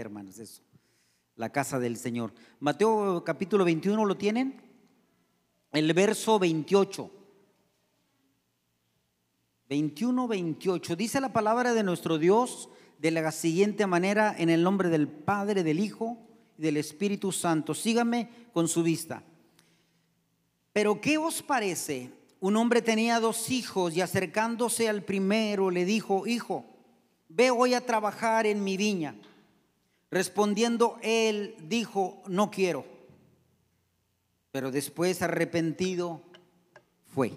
hermanos, eso. La casa del Señor. Mateo capítulo 21, ¿lo tienen? El verso 28. 21, 28. Dice la palabra de nuestro Dios de la siguiente manera, en el nombre del Padre, del Hijo y del Espíritu Santo. Síganme con su vista. Pero ¿qué os parece? Un hombre tenía dos hijos y acercándose al primero le dijo, hijo, ve hoy a trabajar en mi viña. Respondiendo él dijo, no quiero. Pero después arrepentido fue.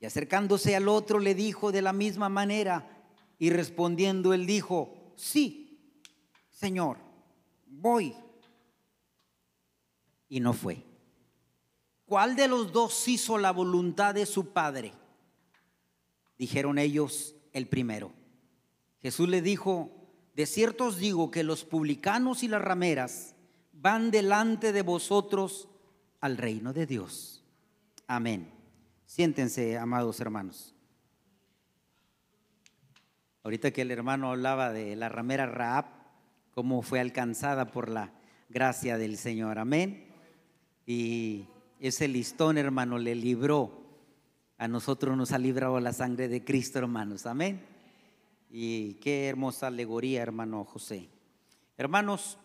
Y acercándose al otro le dijo de la misma manera y respondiendo él dijo, sí, Señor, voy. Y no fue. ¿Cuál de los dos hizo la voluntad de su padre? Dijeron ellos, el primero. Jesús le dijo, de cierto os digo que los publicanos y las rameras van delante de vosotros al reino de Dios. Amén. Siéntense, amados hermanos. Ahorita que el hermano hablaba de la ramera Raab, cómo fue alcanzada por la gracia del Señor. Amén. Y ese listón, hermano, le libró. A nosotros nos ha librado la sangre de Cristo, hermanos. Amén. Y qué hermosa alegoría, hermano José. Hermanos,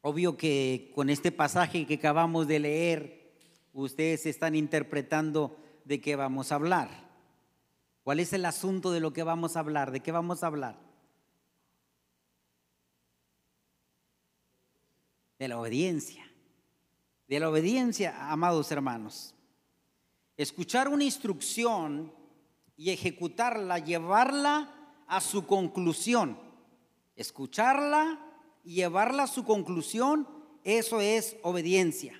obvio que con este pasaje que acabamos de leer, ustedes están interpretando de qué vamos a hablar. ¿Cuál es el asunto de lo que vamos a hablar? ¿De qué vamos a hablar? De la obediencia de la obediencia, amados hermanos. Escuchar una instrucción y ejecutarla, llevarla a su conclusión. Escucharla y llevarla a su conclusión, eso es obediencia.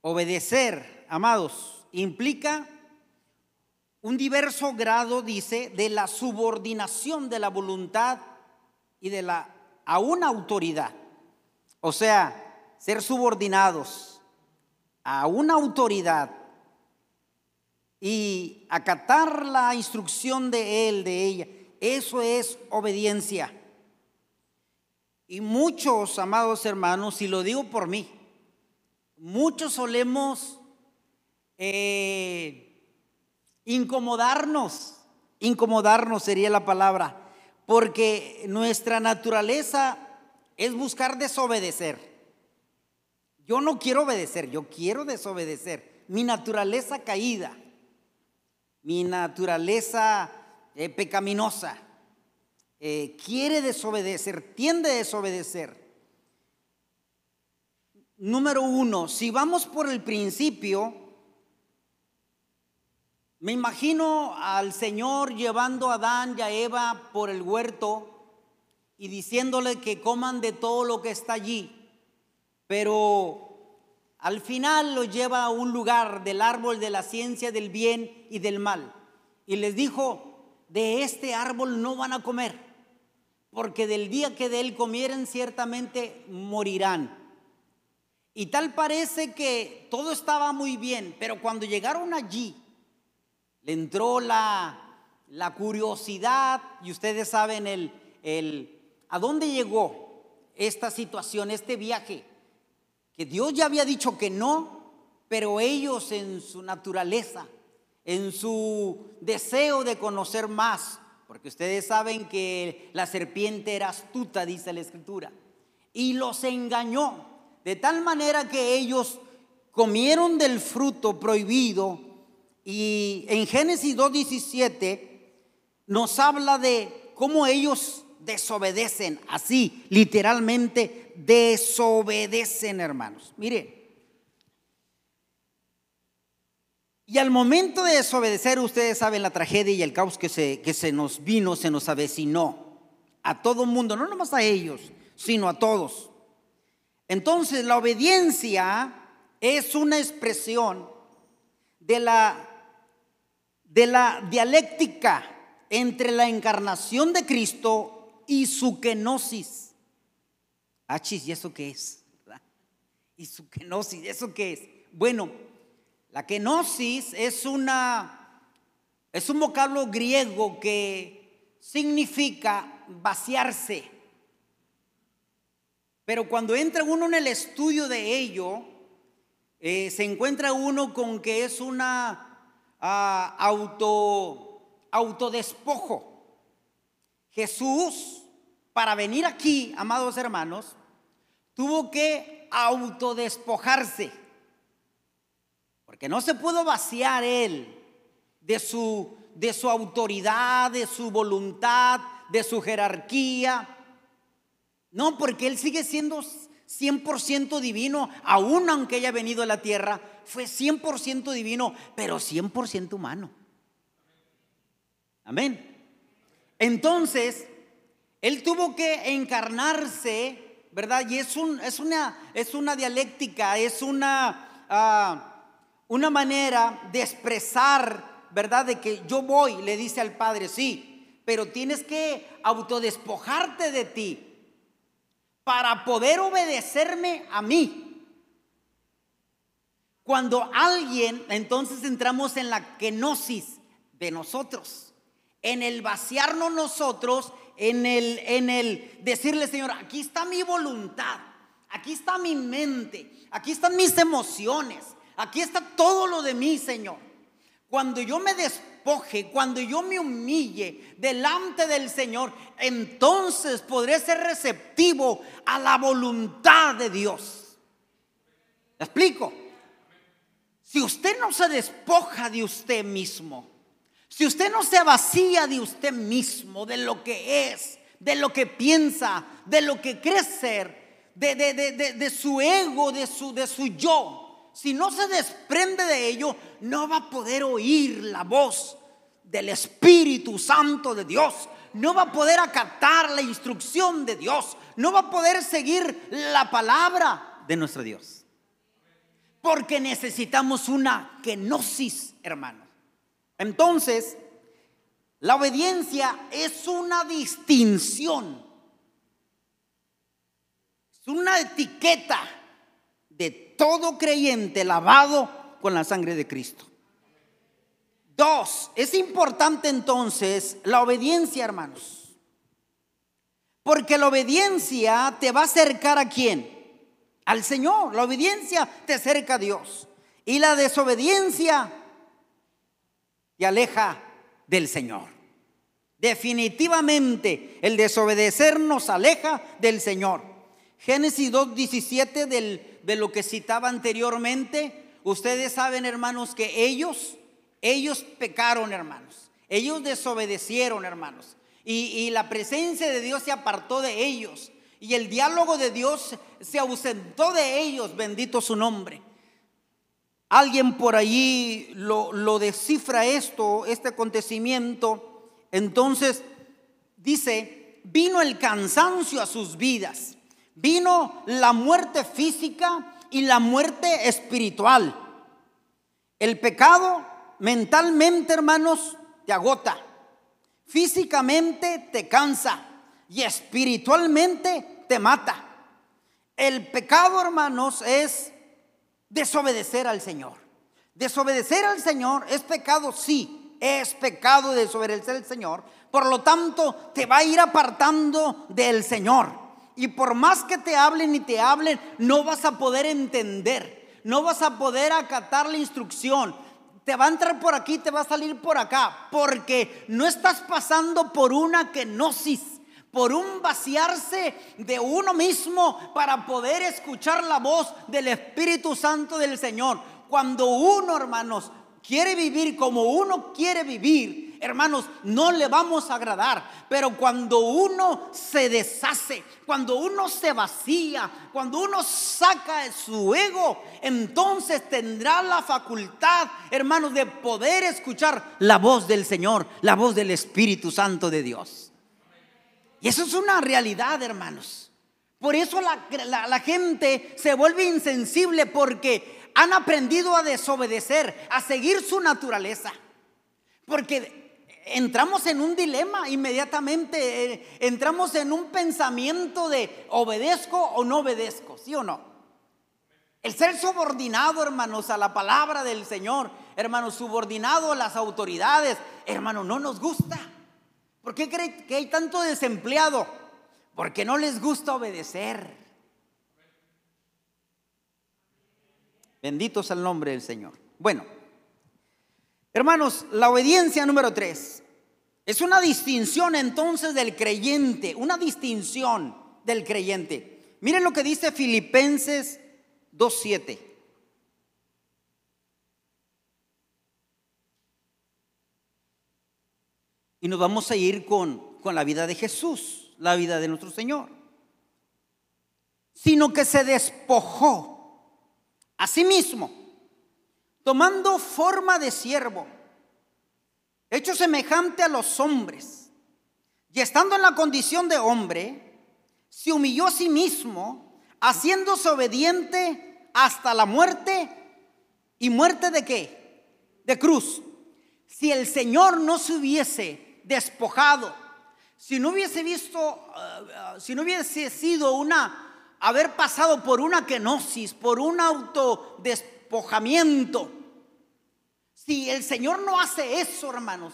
Obedecer, amados, implica un diverso grado, dice, de la subordinación de la voluntad y de la a una autoridad. O sea, ser subordinados a una autoridad y acatar la instrucción de él, de ella, eso es obediencia. Y muchos, amados hermanos, y lo digo por mí, muchos solemos eh, incomodarnos, incomodarnos sería la palabra, porque nuestra naturaleza es buscar desobedecer. Yo no quiero obedecer, yo quiero desobedecer. Mi naturaleza caída, mi naturaleza eh, pecaminosa, eh, quiere desobedecer, tiende a desobedecer. Número uno, si vamos por el principio, me imagino al Señor llevando a Adán y a Eva por el huerto y diciéndole que coman de todo lo que está allí pero al final lo lleva a un lugar del árbol de la ciencia del bien y del mal. Y les dijo, de este árbol no van a comer, porque del día que de él comieren ciertamente morirán. Y tal parece que todo estaba muy bien, pero cuando llegaron allí, le entró la, la curiosidad, y ustedes saben el, el, a dónde llegó esta situación, este viaje que Dios ya había dicho que no, pero ellos en su naturaleza, en su deseo de conocer más, porque ustedes saben que la serpiente era astuta, dice la escritura, y los engañó, de tal manera que ellos comieron del fruto prohibido, y en Génesis 2.17 nos habla de cómo ellos desobedecen, así literalmente desobedecen, hermanos. Mire. Y al momento de desobedecer, ustedes saben la tragedia y el caos que se, que se nos vino, se nos avecinó a todo mundo, no nomás a ellos, sino a todos. Entonces, la obediencia es una expresión de la, de la dialéctica entre la encarnación de Cristo y su kenosis. Achis, ¿y eso qué es? ¿Y su kenosis? ¿Eso qué es? Bueno, la kenosis es una es un vocablo griego que significa vaciarse. Pero cuando entra uno en el estudio de ello, eh, se encuentra uno con que es una ah, auto, autodespojo. Jesús, para venir aquí, amados hermanos, tuvo que autodespojarse. Porque no se pudo vaciar él de su, de su autoridad, de su voluntad, de su jerarquía. No, porque él sigue siendo 100% divino, aún aunque haya venido a la tierra, fue 100% divino, pero 100% humano. Amén. Entonces, él tuvo que encarnarse, ¿verdad? Y es, un, es, una, es una dialéctica, es una, ah, una manera de expresar, ¿verdad? De que yo voy, le dice al Padre, sí, pero tienes que autodespojarte de ti para poder obedecerme a mí. Cuando alguien, entonces entramos en la kenosis de nosotros, en el vaciarnos nosotros, en el, en el decirle, Señor, aquí está mi voluntad, aquí está mi mente, aquí están mis emociones, aquí está todo lo de mí, Señor. Cuando yo me despoje, cuando yo me humille delante del Señor, entonces podré ser receptivo a la voluntad de Dios. ¿Me explico? Si usted no se despoja de usted mismo, si usted no se vacía de usted mismo, de lo que es, de lo que piensa, de lo que cree ser, de, de, su ego, de su, de su yo, si no se desprende de ello, no va a poder oír la voz del Espíritu Santo de Dios. No va a poder acatar la instrucción de Dios. No va a poder seguir la palabra de nuestro Dios. Porque necesitamos una kenosis, hermano. Entonces, la obediencia es una distinción. Es una etiqueta de todo creyente lavado con la sangre de Cristo. Dos, es importante entonces la obediencia, hermanos. Porque la obediencia te va a acercar a quién? Al Señor. La obediencia te acerca a Dios. Y la desobediencia te aleja del Señor. Definitivamente el desobedecer nos aleja del Señor. Génesis 2.17 del de lo que citaba anteriormente, ustedes saben, hermanos, que ellos, ellos pecaron, hermanos. Ellos desobedecieron, hermanos. Y, y la presencia de Dios se apartó de ellos. Y el diálogo de Dios se ausentó de ellos, bendito su nombre. Alguien por allí lo, descifra esto, este acontecimiento. Entonces dice, vino el cansancio a sus vidas Vino la muerte física y la muerte espiritual. El pecado mentalmente, hermanos, te agota. Físicamente te cansa y espiritualmente te mata. El pecado, hermanos, es desobedecer al Señor. Desobedecer al Señor es pecado, sí, es pecado desobedecer al Señor. Por lo tanto, te va a ir apartando del Señor. Y por más que te hablen y te hablen, no vas a poder entender, no vas a poder acatar la instrucción. Te va a entrar por aquí, te va a salir por acá, porque no estás pasando por una kenosis, por un vaciarse de uno mismo para poder escuchar la voz del Espíritu Santo del Señor. Cuando uno, hermanos, quiere vivir como uno quiere vivir, hermanos, no le vamos a agradar. Pero cuando uno se deshace, cuando uno se vacía, cuando uno saca su ego, entonces tendrá la facultad, hermanos, de poder escuchar la voz del Señor, la voz del Espíritu Santo de Dios. Y eso es una realidad, hermanos. Por eso la, gente se vuelve insensible porque han aprendido a desobedecer, a seguir su naturaleza. Porque entramos en un dilema inmediatamente, eh, entramos en un pensamiento de obedezco o no obedezco, ¿sí o no? El ser subordinado, hermanos, a la palabra del Señor, hermanos, subordinado a las autoridades, hermanos, no nos gusta. ¿Por qué cree que hay tanto desempleado? Porque no les gusta obedecer. Bendito sea el nombre del Señor. Bueno, hermanos, la obediencia número tres es una distinción entonces del creyente, una distinción del creyente. Miren lo que dice Filipenses 2.7. Y nos vamos a ir con, con la vida de Jesús, la vida de nuestro Señor. Sino que se despojó a sí mismo, tomando forma de siervo, hecho semejante a los hombres, y estando en la condición de hombre, se humilló a sí mismo, haciéndose obediente hasta la muerte. ¿Y muerte de qué? De cruz. Si el Señor no se hubiese despojado. Si no hubiese visto, eh, eh, si no hubiese sido una, haber pasado por una kenosis, por un autodespojamiento. Si el Señor no hace eso, hermanos,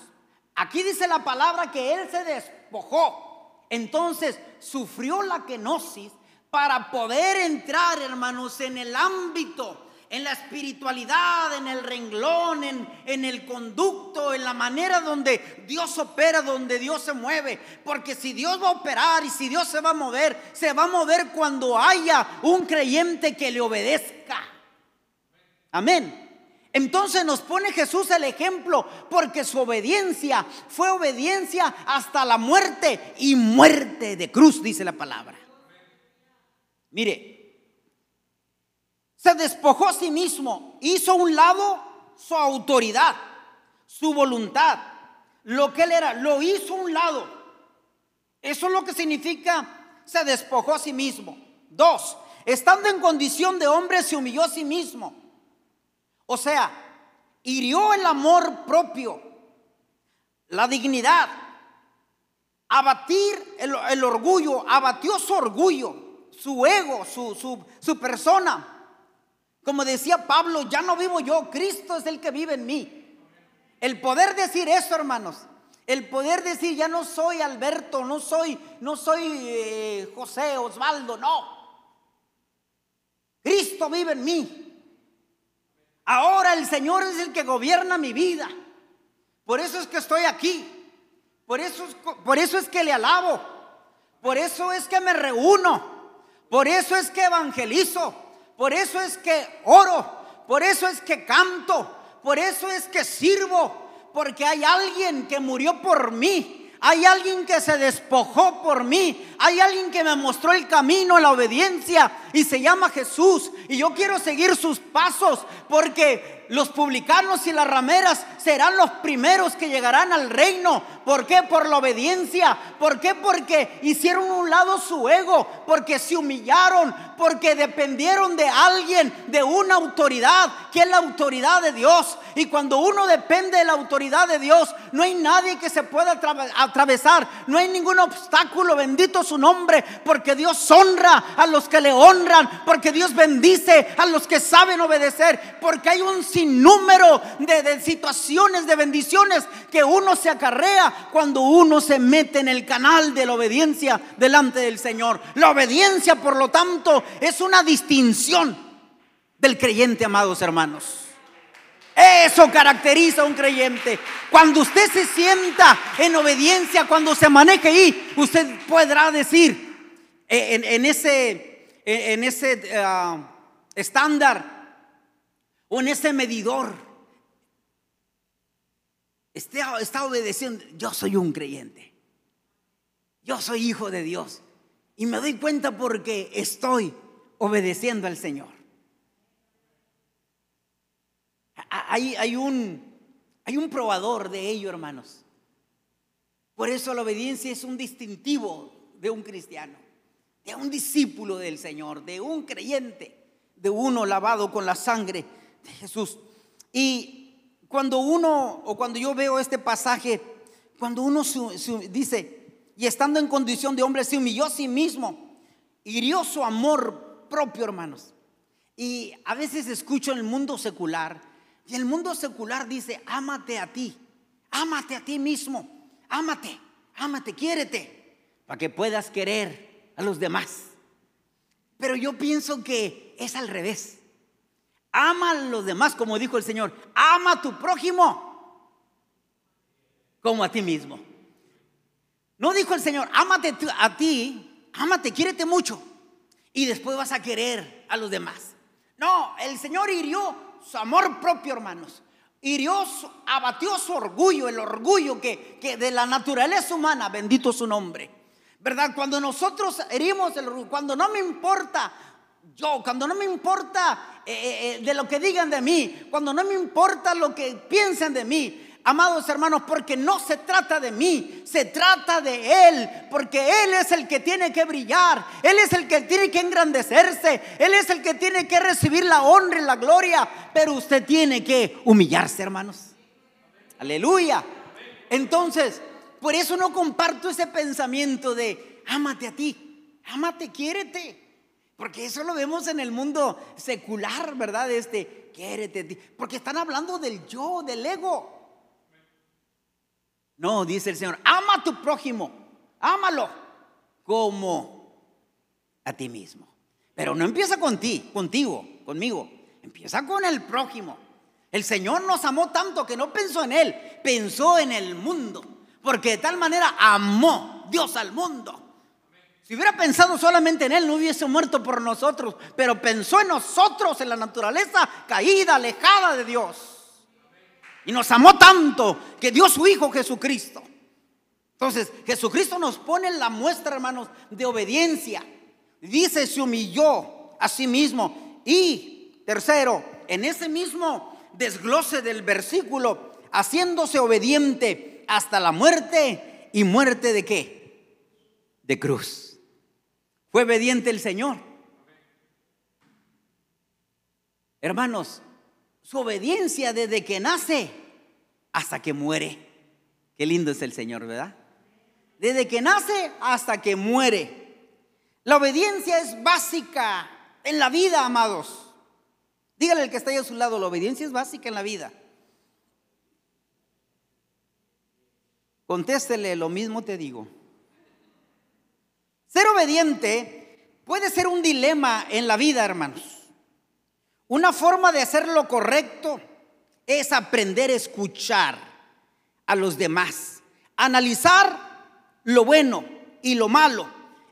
aquí dice la palabra que Él se despojó. Entonces sufrió la kenosis para poder entrar, hermanos, en el ámbito en la espiritualidad, en el renglón, en, el conducto, en la manera donde Dios opera, donde Dios se mueve. Porque si Dios va a operar y si Dios se va a mover, se va a mover cuando haya un creyente que le obedezca. Amén. Entonces nos pone Jesús el ejemplo porque su obediencia fue obediencia hasta la muerte y muerte de cruz, dice la palabra. Mire, se despojó a sí mismo, hizo a un lado su autoridad, su voluntad, lo que él era, lo hizo a un lado. Eso es lo que significa se despojó a sí mismo. Dos, estando en condición de hombre, se humilló a sí mismo. O sea, hirió el amor propio, la dignidad, abatir el, orgullo, abatió su orgullo, su ego, su, su, su persona como decía Pablo, ya no vivo yo, Cristo es el que vive en mí. El poder decir eso, hermanos, el poder decir ya no soy Alberto, no soy, no soy eh, José Osvaldo, no. Cristo vive en mí. Ahora el Señor es el que gobierna mi vida. Por eso es que estoy aquí. Por eso, por eso es que le alabo. Por eso es que me reúno. Por eso es que evangelizo. Por eso es que oro, por eso es que canto, por eso es que sirvo, porque hay alguien que murió por mí, hay alguien que se despojó por mí, hay alguien que me mostró el camino, la obediencia y se llama Jesús. Y yo quiero seguir sus pasos porque los publicanos y las rameras serán los primeros que llegarán al reino. ¿Por qué? Por la obediencia. ¿Por qué? Porque hicieron un lado su ego, porque se humillaron, porque dependieron de alguien, de una autoridad, que es la autoridad de Dios. Y cuando uno depende de la autoridad de Dios, no hay nadie que se pueda atravesar, no hay ningún obstáculo, bendito su nombre, porque Dios honra a los que le honran, porque Dios bendice a los que saben obedecer, porque hay un número de, de situaciones, de bendiciones que uno se acarrea cuando uno se mete en el canal de la obediencia delante del Señor. La obediencia, por lo tanto, es una distinción del creyente, amados hermanos. Eso caracteriza a un creyente. Cuando usted se sienta en obediencia, cuando se maneje ahí, usted podrá decir en, ese, en ese ah, estándar o en ese medidor. Está, está obedeciendo. Yo soy un creyente. Yo soy hijo de Dios. Y me doy cuenta porque estoy obedeciendo al Señor. Hay, un, hay un probador de ello, hermanos. Por eso la obediencia es un distintivo de un cristiano, de un discípulo del Señor, de un creyente, de uno lavado con la sangre de Jesús. Y cuando uno, o cuando yo veo este pasaje, cuando uno dice, y estando en condición de hombre, se humilló a sí mismo, hirió su amor propio, hermanos. Y a veces escucho en el mundo secular, y el mundo secular dice, ámate a ti, ámate a ti mismo, ámate, ámate, quiérete, para que puedas querer a los demás. Pero yo pienso que es al revés. Ama a los demás, como dijo el Señor. Ama a tu prójimo como a ti mismo. No dijo el Señor, ámate a ti, ámate, quiérete mucho. Y después vas a querer a los demás. No, el Señor hirió su amor propio, hermanos. Hirió, abatió su orgullo, el orgullo que, que de la naturaleza humana, bendito su nombre. ¿Verdad? Cuando nosotros herimos el cuando no me importa yo, cuando no me importa eh, eh, eh, de lo que digan de mí, cuando no me importa lo que piensen de mí, amados hermanos, porque no se trata de mí, se trata de Él, porque Él es el que tiene que brillar, Él es el que tiene que engrandecerse, Él es el que tiene que recibir la honra y la gloria, pero usted tiene que humillarse, hermanos. Aleluya. Entonces, por eso no comparto ese pensamiento de, ámate a ti, ámate, quiérete. Porque eso lo vemos en el mundo secular, ¿verdad? Este, quiérete a ti. Porque están hablando del yo, del ego. No, dice el Señor, ama a tu prójimo, ámalo como a ti mismo. Pero no empieza con ti, contigo, conmigo. Empieza con el prójimo. El Señor nos amó tanto que no pensó en Él, pensó en el mundo. Porque de tal manera amó Dios al mundo. Si hubiera pensado solamente en Él, no hubiese muerto por nosotros. Pero pensó en nosotros, en la naturaleza caída, alejada de Dios. Y nos amó tanto que dio su Hijo Jesucristo. Entonces, Jesucristo nos pone la muestra, hermanos, de obediencia. Dice, se humilló a sí mismo. Y tercero, en ese mismo desglose del versículo, haciéndose obediente hasta la muerte y muerte de qué? De cruz. Fue obediente el Señor. Hermanos, su obediencia desde que nace hasta que muere. Qué lindo es el Señor, ¿verdad? Desde que nace hasta que muere. La obediencia es básica en la vida, amados. Dígale al que está ahí a su lado, la obediencia es básica en la vida. Contéstele, lo mismo te digo. Ser obediente puede ser un dilema en la vida, hermanos. Una forma de hacer lo correcto es aprender a escuchar a los demás, analizar lo bueno y lo malo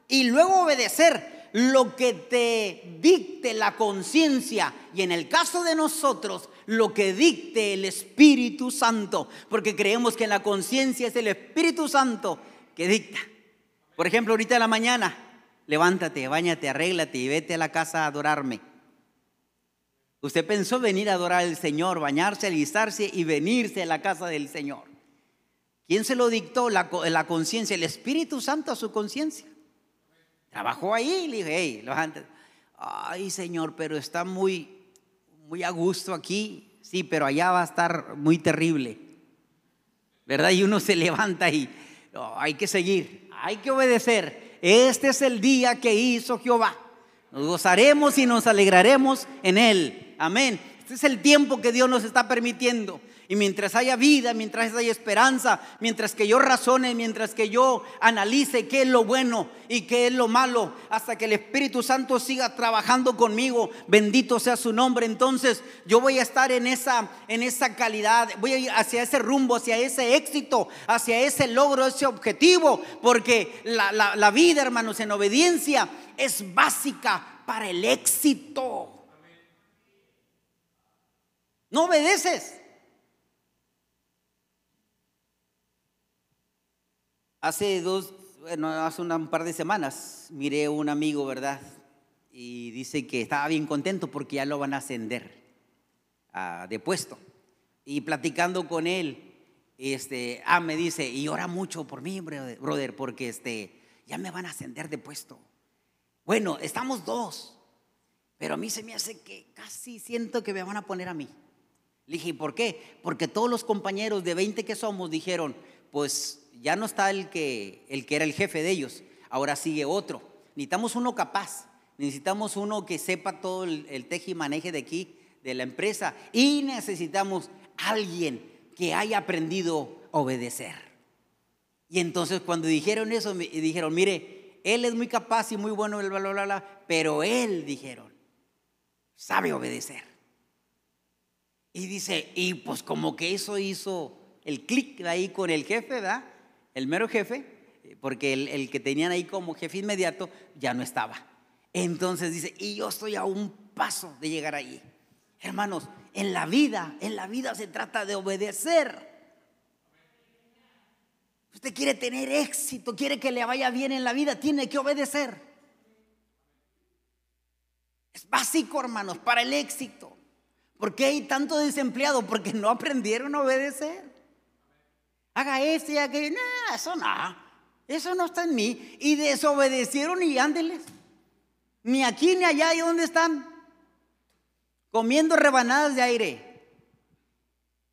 y luego obedecer lo que te dicte la conciencia y en el caso de nosotros lo que dicte el Espíritu Santo, porque creemos que en la conciencia es el Espíritu Santo que dicta. Por ejemplo, ahorita en la mañana, levántate, bañate, arréglate y vete a la casa a adorarme. Usted pensó venir a adorar al Señor, bañarse, alistarse y venirse a la casa del Señor. ¿Quién se lo dictó? La, conciencia, el Espíritu Santo a su conciencia. Trabajó ahí le dije, Ay, Señor, pero está muy, muy a gusto aquí. Sí, pero allá va a estar muy terrible. ¿Verdad? Y uno se levanta y hay que seguir, hay que obedecer. Este es el día que hizo Jehová. Nos gozaremos y nos alegraremos en él. Amén. Este es el tiempo que Dios nos está permitiendo. Y mientras haya vida, mientras haya esperanza, mientras que yo razone, mientras que yo analice qué es lo bueno y qué es lo malo, hasta que el Espíritu Santo siga trabajando conmigo, bendito sea su nombre, entonces yo voy a estar en esa, en esa calidad, voy a ir hacia ese rumbo, hacia ese éxito, hacia ese logro, ese objetivo, porque la, la vida, hermanos, en obediencia es básica para el éxito. No obedeces. Hace dos, bueno, hace un par de semanas miré a un amigo, ¿verdad? Y dice que estaba bien contento porque ya lo van a ascender de puesto. Y platicando con él, este, ah, me dice, y ora mucho por mí, brother, porque este, ya me van a ascender de puesto. Bueno, estamos dos, pero a mí se me hace que casi siento que me van a poner a mí. Le dije, ¿por qué? Porque todos los compañeros de 20 que somos dijeron, pues ya no está el que, el que era el jefe de ellos, ahora sigue otro. Necesitamos uno capaz, necesitamos uno que sepa todo el, el y maneje de aquí, de la empresa, y necesitamos alguien que haya aprendido a obedecer. Y entonces cuando dijeron eso, dijeron, mire, él es muy capaz y muy bueno, bla, bla, bla, pero él, dijeron, sabe obedecer. Y dice, y pues como que eso hizo el clic ahí con el jefe, ¿verdad? El mero jefe, porque el, el, que tenían ahí como jefe inmediato ya no estaba. Entonces dice, y yo estoy a un paso de llegar allí. Hermanos, en la vida, en la vida se trata de obedecer. Usted quiere tener éxito, quiere que le vaya bien en la vida, tiene que obedecer. Es básico, hermanos, para el éxito. ¿Por qué hay tanto desempleado? Porque no aprendieron a obedecer. Haga esto y aquello. No, eso no. Eso no está en mí. Y desobedecieron y ándeles. Ni aquí ni allá. ¿Y dónde están? Comiendo rebanadas de aire.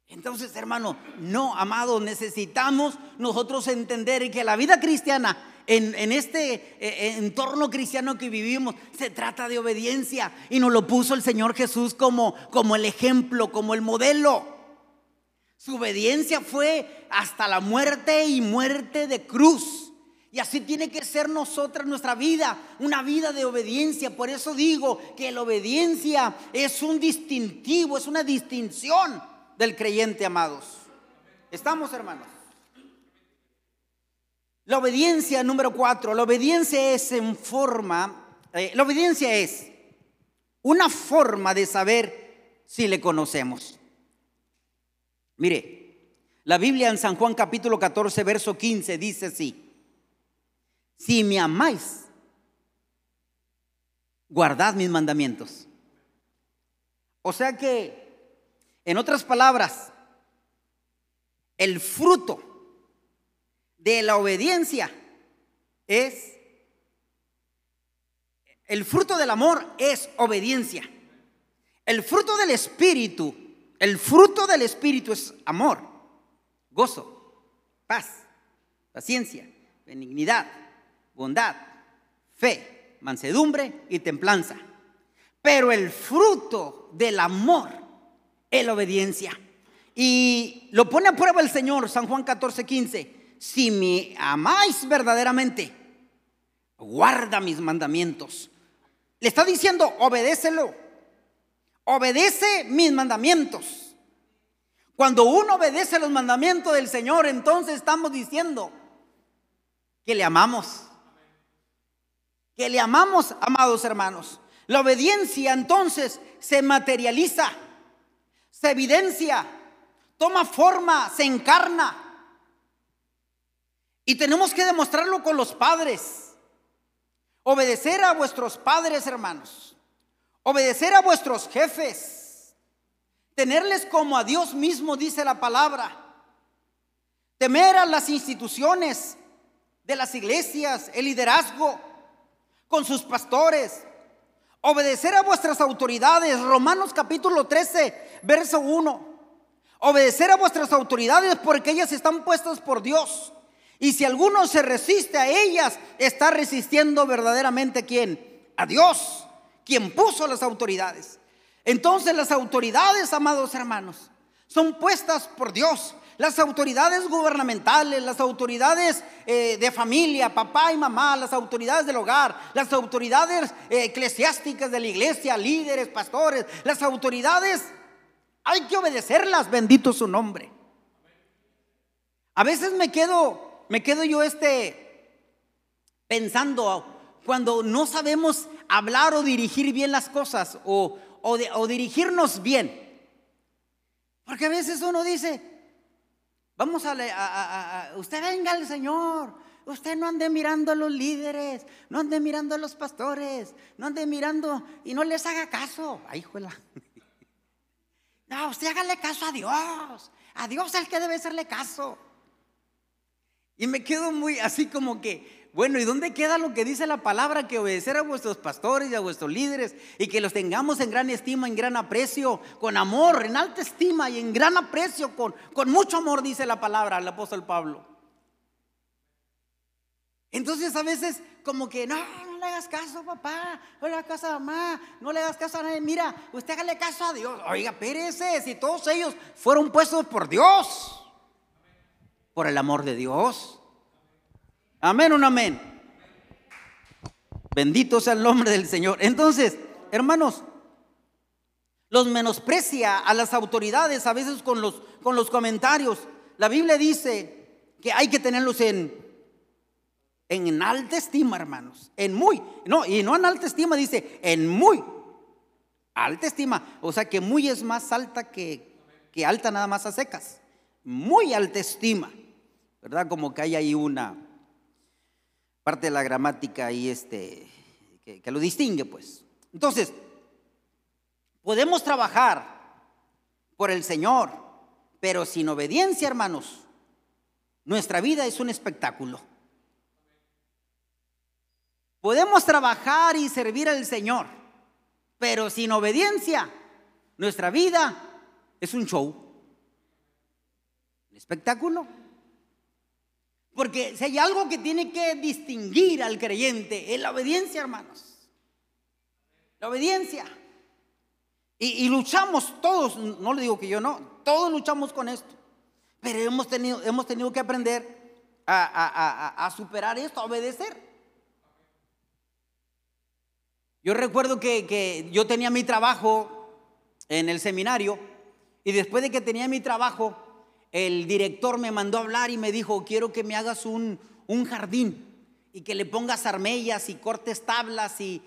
Entonces, hermano, no, amado, necesitamos nosotros entender que la vida cristiana, en, este eh, eh, entorno cristiano que vivimos, se trata de obediencia. Y nos lo puso el Señor Jesús como, como el ejemplo, como el modelo. Su obediencia fue hasta la muerte y muerte de cruz. Y así tiene que ser nosotras nuestra vida, una vida de obediencia. Por eso digo que la obediencia es un distintivo, es una distinción del creyente, amados. ¿Estamos, hermanos? La obediencia número cuatro, la obediencia es en forma, eh, la obediencia es una forma de saber si le conocemos. Mire, la Biblia en San Juan capítulo 14, verso 15 dice así, si me amáis, guardad mis mandamientos. O sea que en otras palabras, el fruto de la obediencia es, el fruto del amor es obediencia. El fruto del Espíritu, el fruto del Espíritu es amor, gozo, paz, paciencia, benignidad, bondad, fe, mansedumbre y templanza. Pero el fruto del amor la obediencia. Y lo pone a prueba el Señor, San Juan 14, 15. Si me amáis verdaderamente, guarda mis mandamientos. Le está diciendo, obedécelo. Obedece mis mandamientos. Cuando uno obedece los mandamientos del Señor, entonces estamos diciendo que le amamos. Que le amamos, amados hermanos. La obediencia entonces se materializa se evidencia, toma forma, se encarna. Y tenemos que demostrarlo con los padres. Obedecer a vuestros padres, hermanos. Obedecer a vuestros jefes. Tenerles como a Dios mismo, dice la palabra. Temer a las instituciones de las iglesias, el liderazgo, con sus pastores, Obedecer a vuestras autoridades. Romanos capítulo 13, verso 1. Obedecer a vuestras autoridades porque ellas están puestas por Dios. Y si alguno se resiste a ellas, está resistiendo verdaderamente a quién? A Dios, quien puso las autoridades. Entonces las autoridades, amados hermanos, son puestas por Dios las autoridades gubernamentales, las autoridades eh, de familia, papá y mamá, las autoridades del hogar, las autoridades eh, eclesiásticas de la iglesia, líderes, pastores, las autoridades, hay que obedecerlas, bendito su nombre. A veces me quedo, me quedo yo este pensando cuando no sabemos hablar o dirigir bien las cosas o, o dirigirnos bien. Porque a veces uno dice, Vamos a, usted venga al Señor. Usted no ande mirando a los líderes, no ande mirando a los pastores, no ande mirando y no les haga caso. Ay, juela. No, usted hágale caso a Dios. A Dios es el que debe hacerle caso. Y me quedo muy así como que, bueno, ¿y dónde queda lo que dice la palabra? Que obedecer a vuestros pastores y a vuestros líderes y que los tengamos en gran estima, en gran aprecio, con amor, en alta estima y en gran aprecio, con, con mucho amor, dice la palabra el apóstol Pablo. Entonces a veces como que, no, no le hagas caso papá, no le hagas caso a mamá, no le hagas caso a nadie. Mira, usted hágale caso a Dios. Oiga, pérese, si todos ellos fueron puestos por Dios, por el amor de Dios. Amén no amén. Bendito sea el nombre del Señor. Entonces, hermanos, los menosprecia a las autoridades a veces con los, con los comentarios. La Biblia dice que hay que tenerlos en, en alta estima, hermanos. En muy, no, y no en alta estima, dice, en muy alta estima. O sea que muy es más alta que, que alta nada más a secas. Muy alta estima. ¿Verdad? Como que hay ahí una parte de la gramática ahí este, que, que lo distingue, pues. Entonces, podemos trabajar por el Señor, pero sin obediencia, hermanos, nuestra vida es un espectáculo. Podemos trabajar y servir al Señor, pero sin obediencia, nuestra vida es un show, un espectáculo. Porque si hay algo que tiene que distinguir al creyente, es la obediencia, hermanos. La obediencia. Y, luchamos todos, no le digo que yo no, todos luchamos con esto. Pero hemos tenido, hemos tenido que aprender a, superar esto, a obedecer. Yo recuerdo que, que yo tenía mi trabajo en el seminario y después de que tenía mi trabajo, el director me mandó a hablar y me dijo, quiero que me hagas un, jardín y que le pongas armellas y cortes tablas y,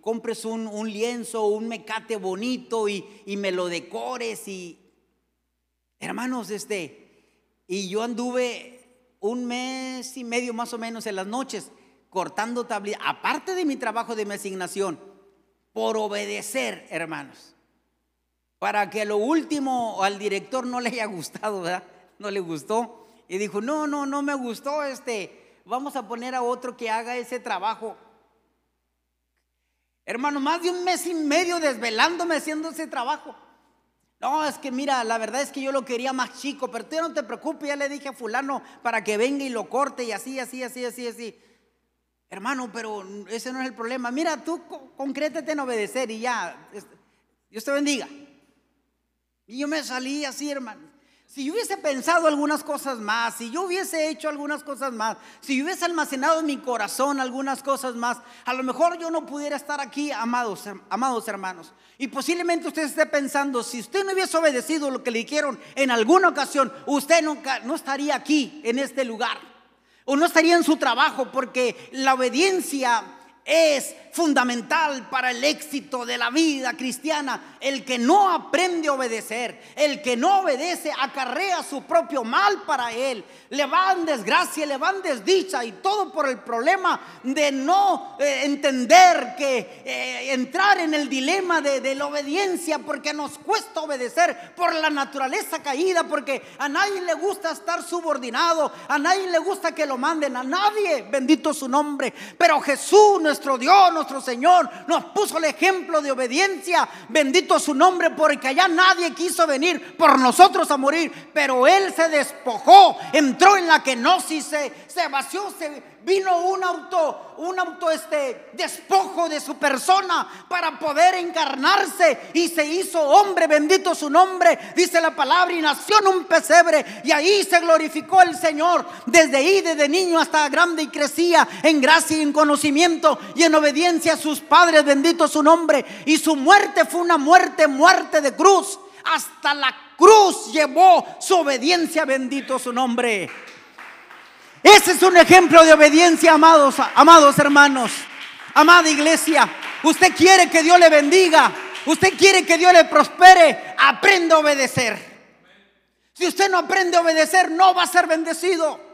compres un, lienzo, un mecate bonito y, me lo decores y hermanos, este, y yo anduve un mes y medio más o menos en las noches cortando tablillas, aparte de mi trabajo de mi asignación, por obedecer, hermanos para que lo último al director no le haya gustado, ¿verdad? No le gustó. Y dijo, no, no, no me gustó este, vamos a poner a otro que haga ese trabajo. Hermano, más de un mes y medio desvelándome haciendo ese trabajo. No, es que mira, la verdad es que yo lo quería más chico, pero tú no te preocupes, ya le dije a fulano para que venga y lo corte y así, así, así, así, así. Hermano, pero ese no es el problema. Mira, tú concrétate en obedecer y ya. Dios te bendiga. Y yo me salí así, hermano. Si yo hubiese pensado algunas cosas más, si yo hubiese hecho algunas cosas más, si yo hubiese almacenado en mi corazón algunas cosas más, a lo mejor yo no pudiera estar aquí, amados, amados hermanos. Y posiblemente usted esté pensando, si usted no hubiese obedecido lo que le dijeron en alguna ocasión, usted nunca, no estaría aquí, en este lugar. O no estaría en su trabajo, porque la obediencia es fundamental para el éxito de la vida cristiana. El que no aprende a obedecer, el que no obedece, acarrea su propio mal para él. Le van desgracia, le van desdicha y todo por el problema de no eh, entender que eh, entrar en el dilema de, de la obediencia, porque nos cuesta obedecer por la naturaleza caída, porque a nadie le gusta estar subordinado, a nadie le gusta que lo manden, a nadie, bendito su nombre. Pero Jesús, nuestro Dios, nuestro Señor, nos puso el ejemplo de obediencia. Bendito su nombre, porque allá nadie quiso venir por nosotros a morir, pero Él se despojó, entró en la kenosis, se, se vació, se vino un auto, un auto este despojo de su persona para poder encarnarse y se hizo hombre, bendito su nombre, dice la palabra, y nació en un pesebre y ahí se glorificó el Señor, desde ahí, desde niño hasta grande y crecía en gracia y en conocimiento y en obediencia a sus padres, bendito su nombre, y su muerte fue una muerte, muerte de cruz, hasta la cruz llevó su obediencia, bendito su nombre. Ese es un ejemplo de obediencia, amados, amados hermanos, amada iglesia. Usted quiere que Dios le bendiga, usted quiere que Dios le prospere, aprenda a obedecer. Si usted no aprende a obedecer, no va a ser bendecido.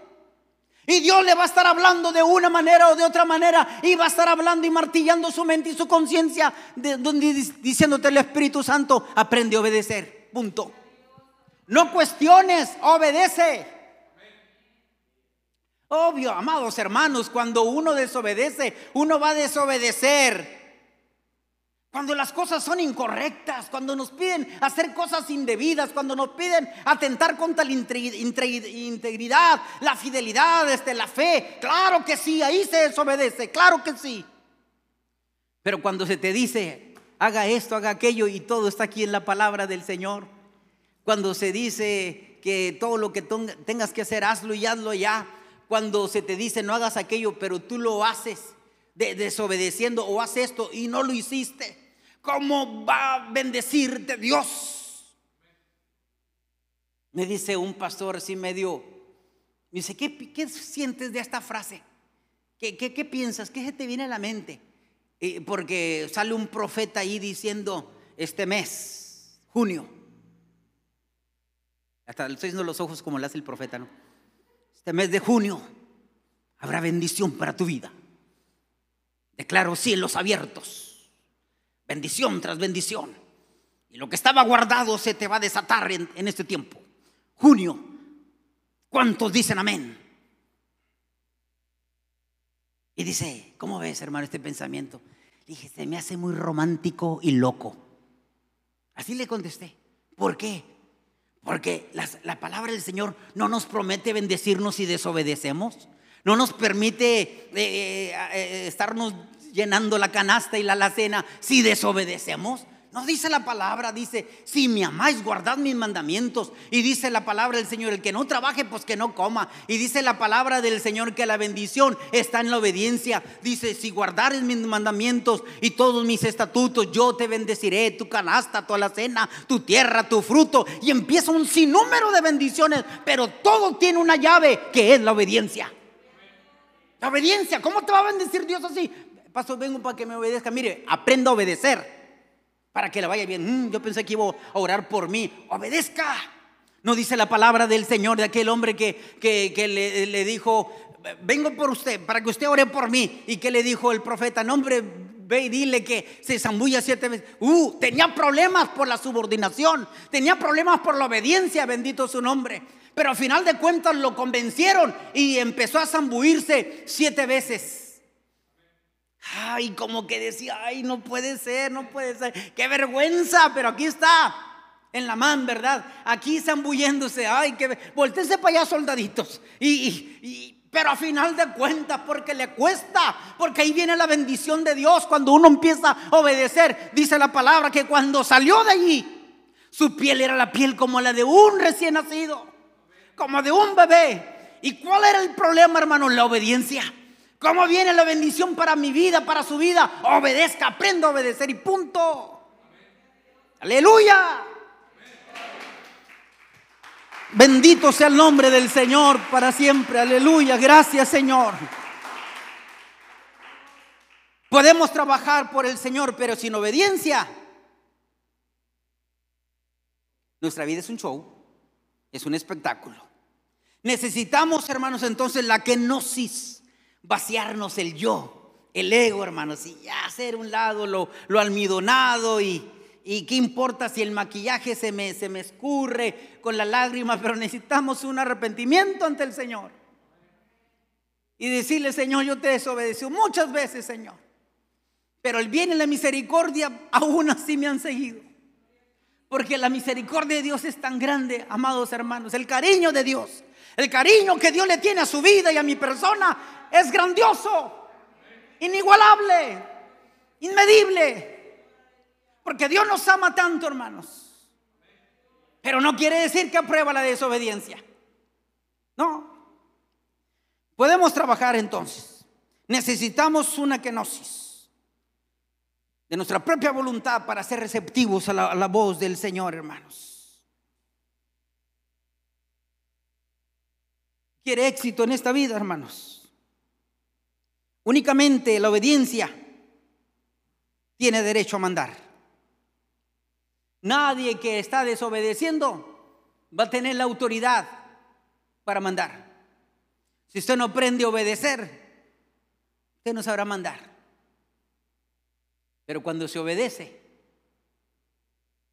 Y Dios le va a estar hablando de una manera o de otra manera. Y va a estar hablando y martillando su mente y su conciencia. Diciéndote el Espíritu Santo, aprende a obedecer. Punto. No cuestiones, obedece. Obvio, amados hermanos, cuando uno desobedece, uno va a desobedecer. Cuando las cosas son incorrectas, cuando nos piden hacer cosas indebidas, cuando nos piden atentar contra la integridad, la fidelidad, este, la fe, claro que sí, ahí se desobedece, claro que sí. Pero cuando se te dice, haga esto, haga aquello, y todo está aquí en la palabra del Señor, cuando se dice que todo lo que tengas que hacer, hazlo y hazlo ya, cuando se te dice no hagas aquello, pero tú lo haces desobedeciendo o haces esto y no lo hiciste? ¿Cómo va a bendecirte Dios? Me dice un pastor así medio, me dice, ¿qué, qué sientes de esta frase? ¿Qué, qué, qué piensas? ¿Qué se te viene a la mente? porque sale un profeta ahí diciendo, este mes, junio, hasta estoy diciendo los ojos como le hace el profeta, ¿no? Este mes de junio habrá bendición para tu vida. Declaro cielos abiertos, bendición tras bendición. Y lo que estaba guardado se te va a desatar en, este tiempo. Junio, ¿cuántos dicen amén? Y dice, ¿cómo ves, hermano, este pensamiento? dije, se me hace muy romántico y loco. Así le contesté. ¿Por qué? Porque la, palabra del Señor no nos promete bendecirnos si desobedecemos. No nos permite eh, eh, eh, estarnos llenando la canasta y la alacena si desobedecemos. No dice la palabra, dice, si me amáis, guardad mis mandamientos. Y dice la palabra del Señor, el que no trabaje, pues que no coma. Y dice la palabra del Señor que la bendición está en la obediencia. Dice, si guardares mis mandamientos y todos mis estatutos, yo te bendeciré, tu canasta, tu alacena, tu tierra, tu fruto. Y empieza un sinnúmero de bendiciones, pero todo tiene una llave que es la obediencia. La obediencia, ¿cómo te va a bendecir Dios así? Paso, vengo para que me obedezca. Mire, aprenda a obedecer para que le vaya bien. Mm, yo pensé que iba a orar por mí. Obedezca. No dice la palabra del Señor de aquel hombre que, que, le, dijo, vengo por usted, para que usted ore por mí. Y que le dijo el profeta, no hombre, ve y dile que se zambulla siete veces. Uh, tenía problemas por la subordinación, tenía problemas por la obediencia, bendito su nombre. Pero al final de cuentas lo convencieron y empezó a zambuirse siete veces. Ay, como que decía, ay, no puede ser, no puede ser. Qué vergüenza, pero aquí está. En la mano, ¿verdad? Aquí zambulléndose. Ay, que volteese para allá, soldaditos. Y, pero a final de cuentas, porque le cuesta, porque ahí viene la bendición de Dios cuando uno empieza a obedecer. Dice la palabra que cuando salió de allí, su piel era la piel como la de un recién nacido, como de un bebé. ¿Y cuál era el problema, hermano? La obediencia. ¿Cómo viene la bendición para mi vida, para su vida? Obedezca, aprenda a obedecer y punto. Aleluya. Bendito sea el nombre del Señor para siempre. Aleluya. Gracias Señor. Podemos trabajar por el Señor, pero sin obediencia. Nuestra vida es un show, es un espectáculo. Necesitamos, hermanos, entonces la kenosis vaciarnos el yo, el ego, hermanos, y ya hacer un lado lo, lo almidonado y, y qué importa si el maquillaje se me, se me escurre con la lágrima, pero necesitamos un arrepentimiento ante el Señor. Y decirle, Señor, yo te desobedecí muchas veces, Señor. Pero el bien y la misericordia aún así me han seguido. Porque la misericordia de Dios es tan grande, amados hermanos. El cariño de Dios, el cariño que Dios le tiene a su vida y a mi persona es grandioso, inigualable, inmedible. Porque Dios nos ama tanto, hermanos. Pero no quiere decir que aprueba la desobediencia. No. Podemos trabajar entonces. Necesitamos una kenosis de nuestra propia voluntad para ser receptivos a la, a la voz del Señor, hermanos. ¿Quiere éxito en esta vida, hermanos? Únicamente la obediencia tiene derecho a mandar. Nadie que está desobedeciendo va a tener la autoridad para mandar. Si usted no aprende a obedecer, usted no sabrá mandar. Pero cuando se obedece,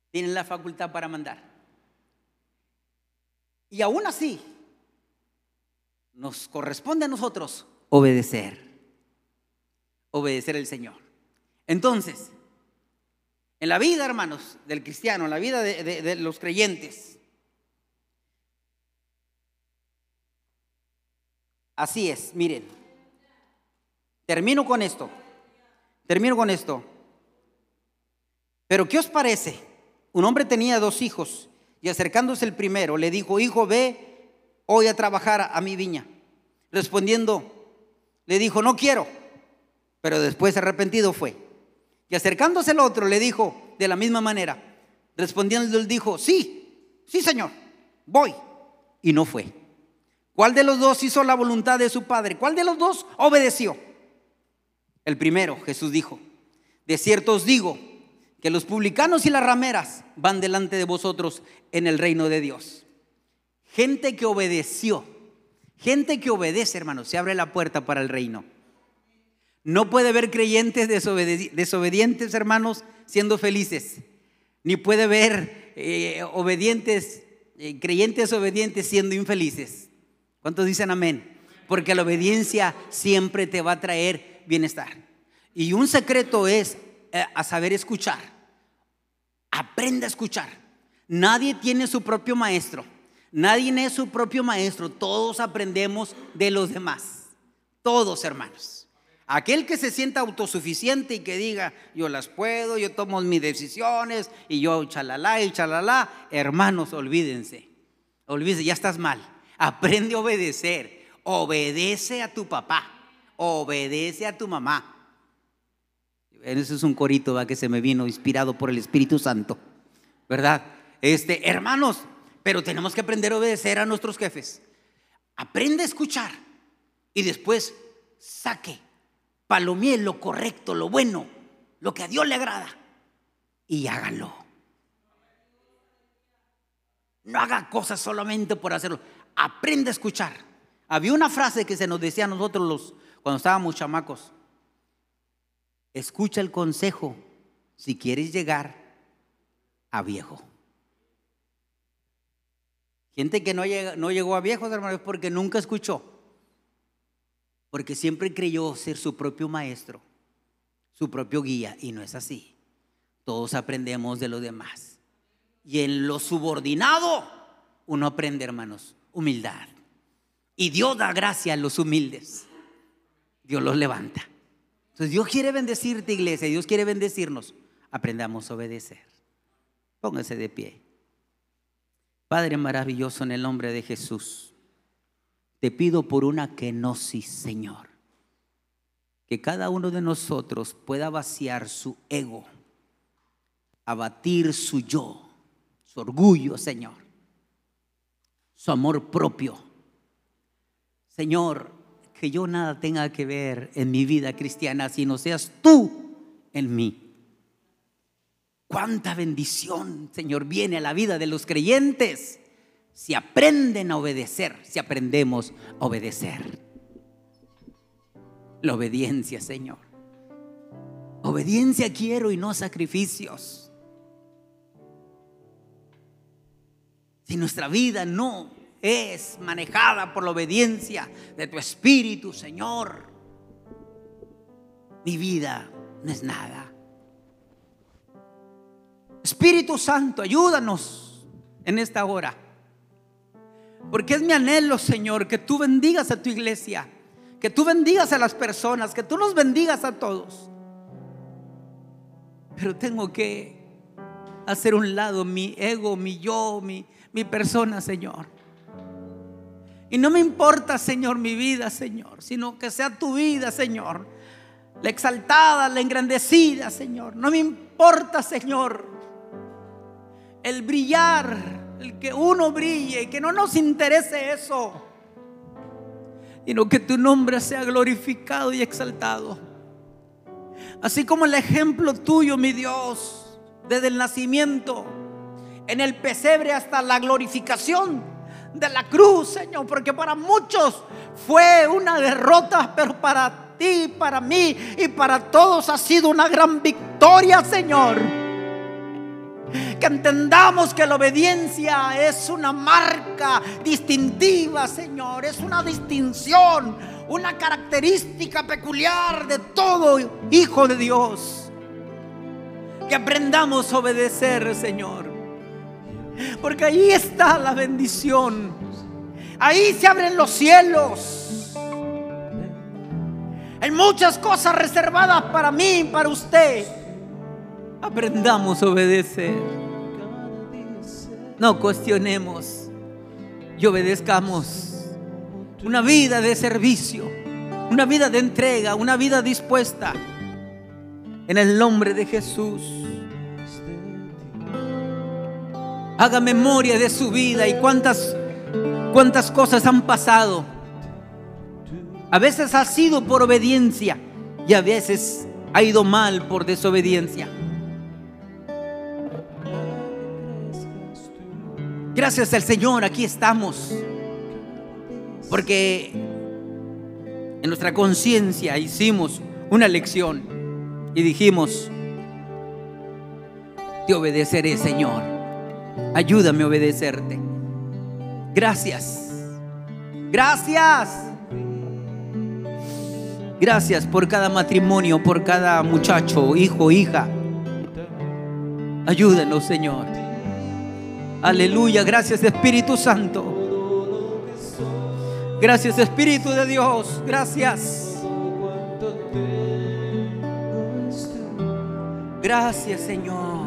tiene la facultad para mandar. Y aún así, nos corresponde a nosotros obedecer obedecer al Señor. Entonces, en la vida, hermanos, del cristiano, en la vida de, los creyentes, así es, miren, termino con esto, termino con esto. Pero ¿qué os parece? Un hombre tenía dos hijos y acercándose el primero le dijo, hijo, ve hoy a trabajar a mi viña. Respondiendo, le dijo, no quiero. Pero después arrepentido fue. Y acercándose al otro, le dijo de la misma manera. Respondiendo, él dijo, sí, sí, Señor, voy. Y no fue. ¿Cuál de los dos hizo la voluntad de su padre? ¿Cuál de los dos obedeció? El primero, Jesús dijo, de cierto os digo que los publicanos y las rameras van delante de vosotros en el reino de Dios. Gente que obedeció, gente que obedece, hermanos, se abre la puerta para el reino. No puede haber creyentes desobedientes, hermanos, siendo felices. Ni puede haber eh, obedientes, eh, creyentes obedientes siendo infelices. ¿Cuántos dicen amén? Porque la obediencia siempre te va a traer bienestar. Y un secreto es eh, a saber escuchar. Aprenda a escuchar. Nadie tiene su propio maestro. Nadie es su propio maestro. Todos aprendemos de los demás. Todos, hermanos. Aquel que se sienta autosuficiente y que diga, yo las puedo, yo tomo mis decisiones y yo chalala y chalala, hermanos, olvídense. Olvídense, ya estás mal. Aprende a obedecer. Obedece a tu papá. Obedece a tu mamá. Ese es un corito ¿va? que se me vino inspirado por el Espíritu Santo, ¿verdad? Este, hermanos, pero tenemos que aprender a obedecer a nuestros jefes. Aprende a escuchar y después saque, palomie lo correcto, lo bueno, lo que a Dios le agrada y hágalo. No haga cosas solamente por hacerlo. Aprende a escuchar. Había una frase que se nos decía a nosotros los cuando estábamos chamacos. Escucha el consejo si quieres llegar a viejo. Gente que no, no llegó a viejo, hermanos, porque nunca escuchó. Porque siempre creyó ser su propio maestro, su propio guía, y no es así. Todos aprendemos de los demás. Y en lo subordinado, uno aprende, hermanos, humildad. Y Dios da gracia a los humildes. Dios los levanta. Entonces Dios quiere bendecirte, iglesia, Dios quiere bendecirnos. Aprendamos a obedecer. Póngase de pie. Padre maravilloso, en el nombre de Jesús, te pido por una kenosis, Señor, que cada uno de nosotros pueda vaciar su ego, abatir su yo, su orgullo, Señor, su amor propio. Señor, que yo nada tenga que ver en mi vida cristiana, sino seas tú en mí. Cuánta bendición, Señor, viene a la vida de los creyentes si aprenden a obedecer, si aprendemos a obedecer. La obediencia, Señor. Obediencia quiero y no sacrificios. Si nuestra vida no es manejada por la obediencia de tu Espíritu, Señor. Mi vida no es nada. Espíritu Santo, ayúdanos en esta hora. Porque es mi anhelo, Señor, que tú bendigas a tu iglesia, que tú bendigas a las personas, que tú nos bendigas a todos. Pero tengo que hacer un lado mi ego, mi yo, mi, mi persona, Señor. Y no me importa, Señor, mi vida, Señor, sino que sea tu vida, Señor. La exaltada, la engrandecida, Señor. No me importa, Señor, el brillar, el que uno brille, que no nos interese eso, sino que tu nombre sea glorificado y exaltado. Así como el ejemplo tuyo, mi Dios, desde el nacimiento, en el pesebre hasta la glorificación de la cruz, Señor, porque para muchos fue una derrota, pero para ti, para mí y para todos ha sido una gran victoria, Señor. Que entendamos que la obediencia es una marca distintiva, Señor, es una distinción, una característica peculiar de todo hijo de Dios. Que aprendamos a obedecer, Señor. Porque ahí está la bendición. Ahí se abren los cielos. Hay muchas cosas reservadas para mí, para usted. Aprendamos a obedecer. No cuestionemos y obedezcamos. una vida de servicio, una vida de entrega, una vida dispuesta. En el nombre de Jesús. Haga memoria de su vida y cuántas, cuántas cosas han pasado. A veces ha sido por obediencia y a veces ha ido mal por desobediencia. Gracias al Señor, aquí estamos. Porque en nuestra conciencia hicimos una lección y dijimos, te obedeceré, Señor. Ayúdame a obedecerte. Gracias. Gracias. Gracias por cada matrimonio, por cada muchacho, hijo, hija. Ayúdanos, Señor. Aleluya. Gracias, Espíritu Santo. Gracias, Espíritu de Dios. Gracias. Gracias, Señor.